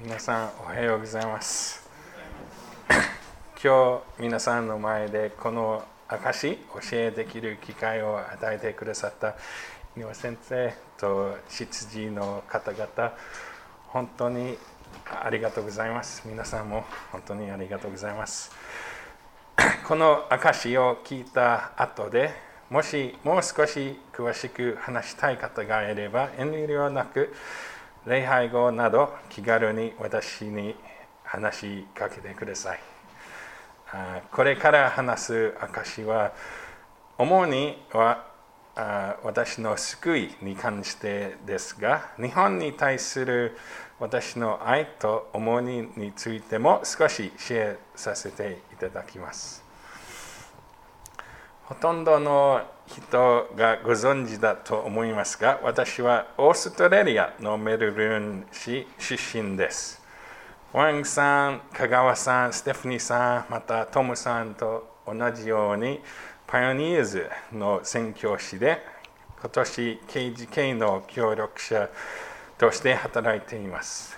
皆さんおはようございます。今日皆さんの前でこの証教えできる機会を与えてくださった井上先生と執事の方々本当にありがとうございます。皆さんも本当にありがとうございます。この証を聞いた後でもしもう少し詳しく話したい方がいれば遠慮なく礼拝後など気軽に私に話しかけてください。これから話す証は主には私の救いに関してですが日本に対する私の愛と思いについても少しシェアさせていただきます。ほとんどの人がご存知だと思いますが、私はオーストラリアのメルルン市出身です。ワンさん、香川さん、ステフニーさん、またトムさんと同じように、パイオニーズの宣教師で、今年 KGK の協力者として働いています。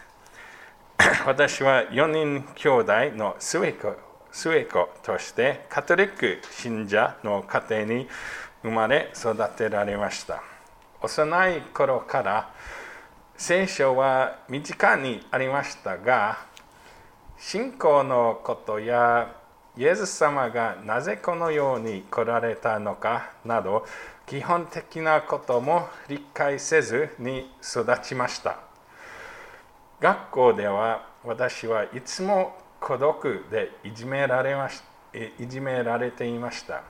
私は4人兄弟の末っ子末っ子としてカトリック信者の家庭に生まれ育てられました。幼い頃から聖書は身近にありましたが信仰のことやイエス様がなぜこのように来られたのかなど基本的なことも理解せずに育ちました。学校では私はいつも孤独でいじめられましいじめられていました。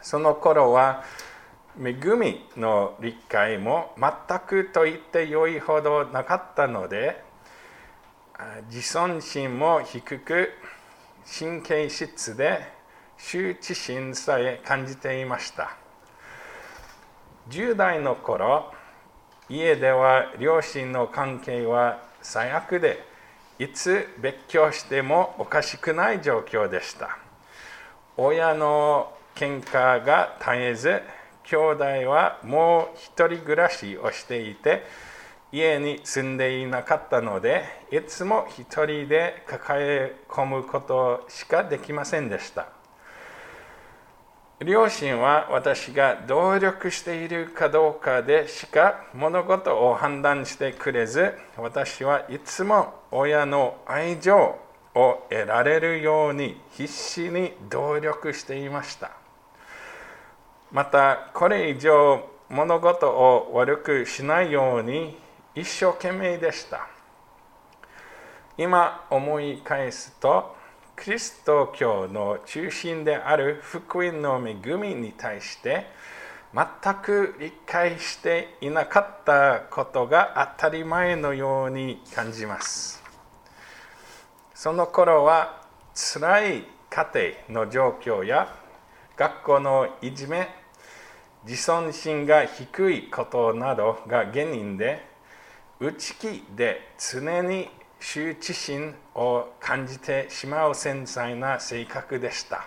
その頃は恵みの理解も全くと言ってよいほどなかったので自尊心も低く神経質で羞恥心さえ感じていました。10代の頃家では両親の関係は最悪でいつ別居してもおかしくない状況でした。親の喧嘩が絶えず兄弟はもう一人暮らしをしていて家に住んでいなかったのでいつも一人で抱え込むことしかできませんでした。両親は私が努力しているかどうかでしか物事を判断してくれず私はいつも親の愛情を得られるように必死に努力していました。またこれ以上物事を悪くしないように一生懸命でした。今思い返すとキリスト教の中心である福音の恵みに対して全く理解していなかったことが当たり前のように感じます。その頃は辛い家庭の状況や学校のいじめ自尊心が低いことなどが原因で内気で常に羞恥心を感じてしまう繊細な性格でした。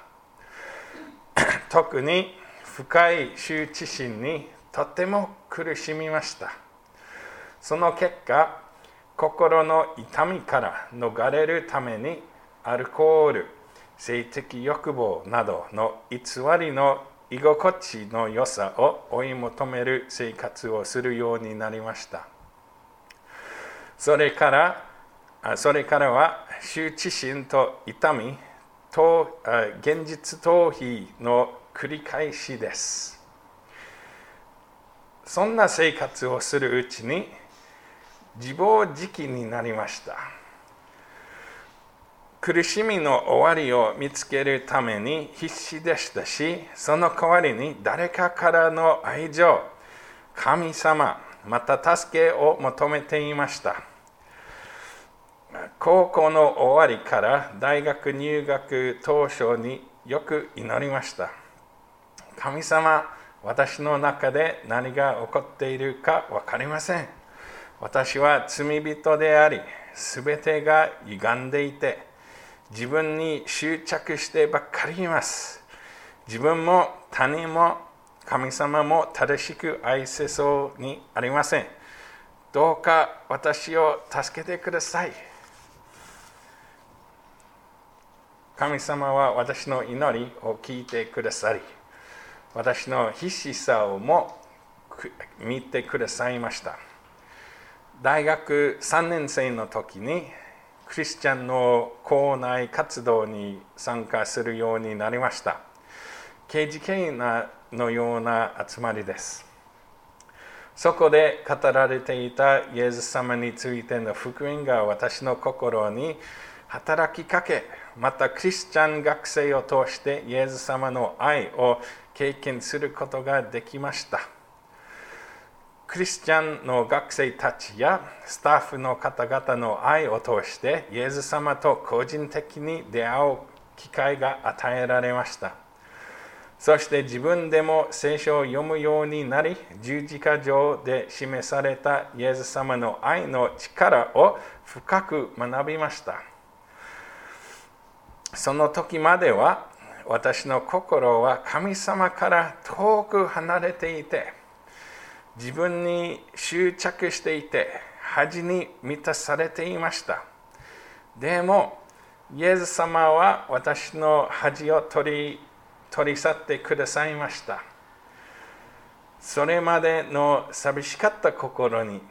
特に深い羞恥心にとても苦しみました。その結果心の痛みから逃れるためにアルコール性的欲望などの偽りの居心地の良さを追い求める生活をするようになりました。それからそれからは羞恥心と痛みと現実逃避の繰り返しです。そんな生活をするうちに自暴自棄になりました。苦しみの終わりを見つけるために必死でしたしその代わりに誰かからの愛情神様また助けを求めていました。高校の終わりから大学入学当初によく祈りました。神様私の中で何が起こっているか分かりません。私は罪人であり全てが歪んでいて自分に執着してばっかりいます。自分も他人も神様も正しく愛せそうにありません。どうか私を助けてください。神様は私の祈りを聞いてくださり、私の必死さをも見てくださいました。大学3年生の時に、クリスチャンの校内活動に参加するようになりました。KGK のような集まりです。そこで語られていたイエス様についての福音が私の心に働きかけ、またクリスチャン学生を通してイエス様の愛を経験することができました。クリスチャンの学生たちやスタッフの方々の愛を通してイエス様と個人的に出会う機会が与えられました。そして自分でも聖書を読むようになり、十字架上で示されたイエス様の愛の力を深く学びました。その時までは私の心は神様から遠く離れていて、自分に執着していて、恥に満たされていました。でも、イエス様は私の恥を取り取り去ってくださいました。それまでの寂しかった心に、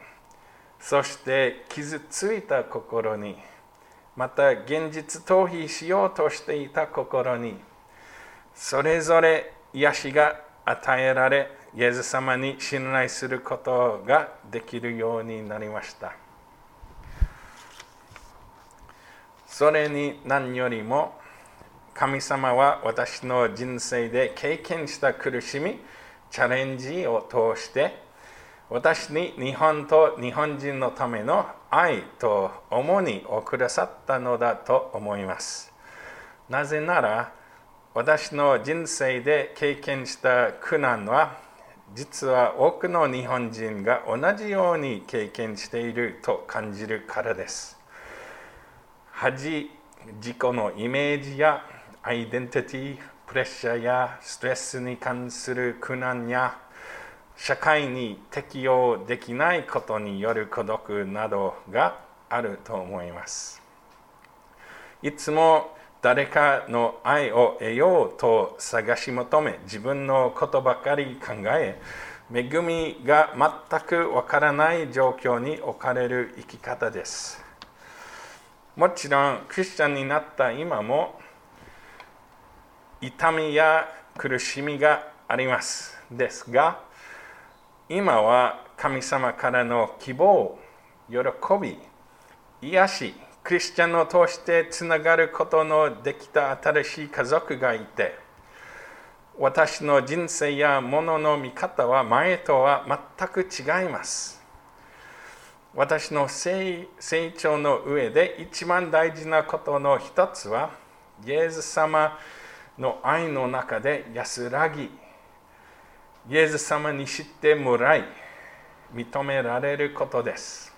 そして傷ついた心に、また現実逃避しようとしていた心に、それぞれ癒しが与えられ、イエス様に信頼することができるようになりました。それに何よりも、神様は私の人生で経験した苦しみ、チャレンジを通して、私に日本と日本人のための愛と重荷をくださったのだと思います。なぜなら、私の人生で経験した苦難は、実は多くの日本人が同じように経験していると感じるからです。恥、自己のイメージやアイデンティティ、プレッシャーやストレスに関する苦難や社会に適応できないことによる孤独などがあると思います。いつも誰かの愛を得ようと探し求め、自分のことばかり考え、恵みが全くわからない状況に置かれる生き方です。もちろん、クリスチャンになった今も、痛みや苦しみがあります。ですが、今は神様からの希望、喜び、癒し、クリスチャンを通してつながることのできた新しい家族がいて、私の人生や物の見方は前とは全く違います。私の成長の上で一番大事なことの一つは、イエス様の愛の中で安らぎ、イエス様に知ってもらい、認められることです。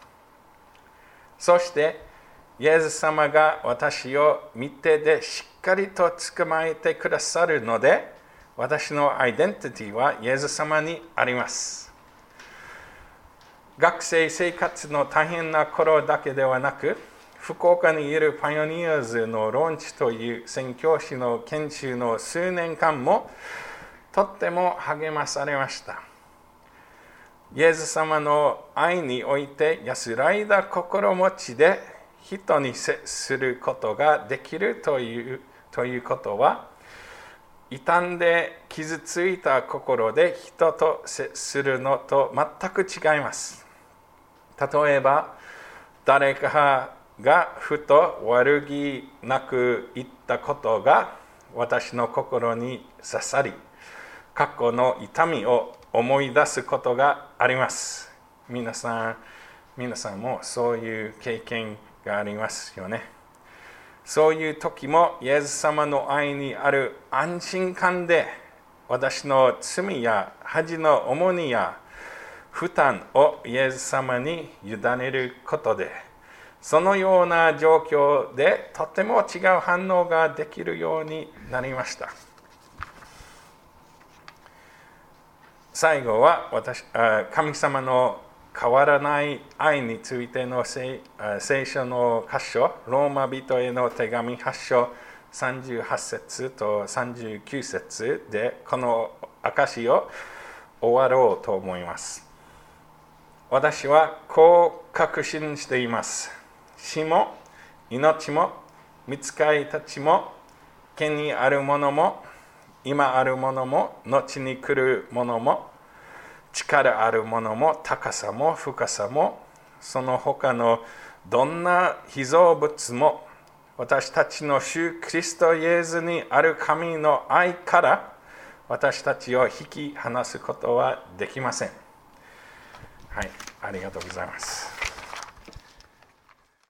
そして、イエス様が私を見てでしっかりと捕まえてくださるので、私のアイデンティティはイエス様にあります。学生生活の大変な頃だけではなく、福岡にいるパイオニアーズのローンチという宣教師の研修の数年間もとっても励まされました。イエス様の愛において安らいだ心持ちで人に接することができるというということは傷んで傷ついた心で人と接するのと全く違います。例えば誰かがふと悪気なく言ったことが私の心に刺さり過去の痛みを思い出すことがあります。皆さん皆さんもそういう経験がありますよね。そういう時もイエス様の愛にある安心感で私の罪や恥の重荷や負担をイエス様に委ねることでそのような状況でとても違う反応ができるようになりました。最後は私神様の変わらない愛についての聖書の箇所ローマ人への手紙8章38節と39節でこの証を終わろうと思います。私はこう確信しています。死も命も見つかりたちも権にあるものも今あるものも後に来るものも力あるものも高さも深さもその他のどんな被造物も私たちの主クリストイエズにある神の愛から私たちを引き離すことはできません。はい、ありがとうございます。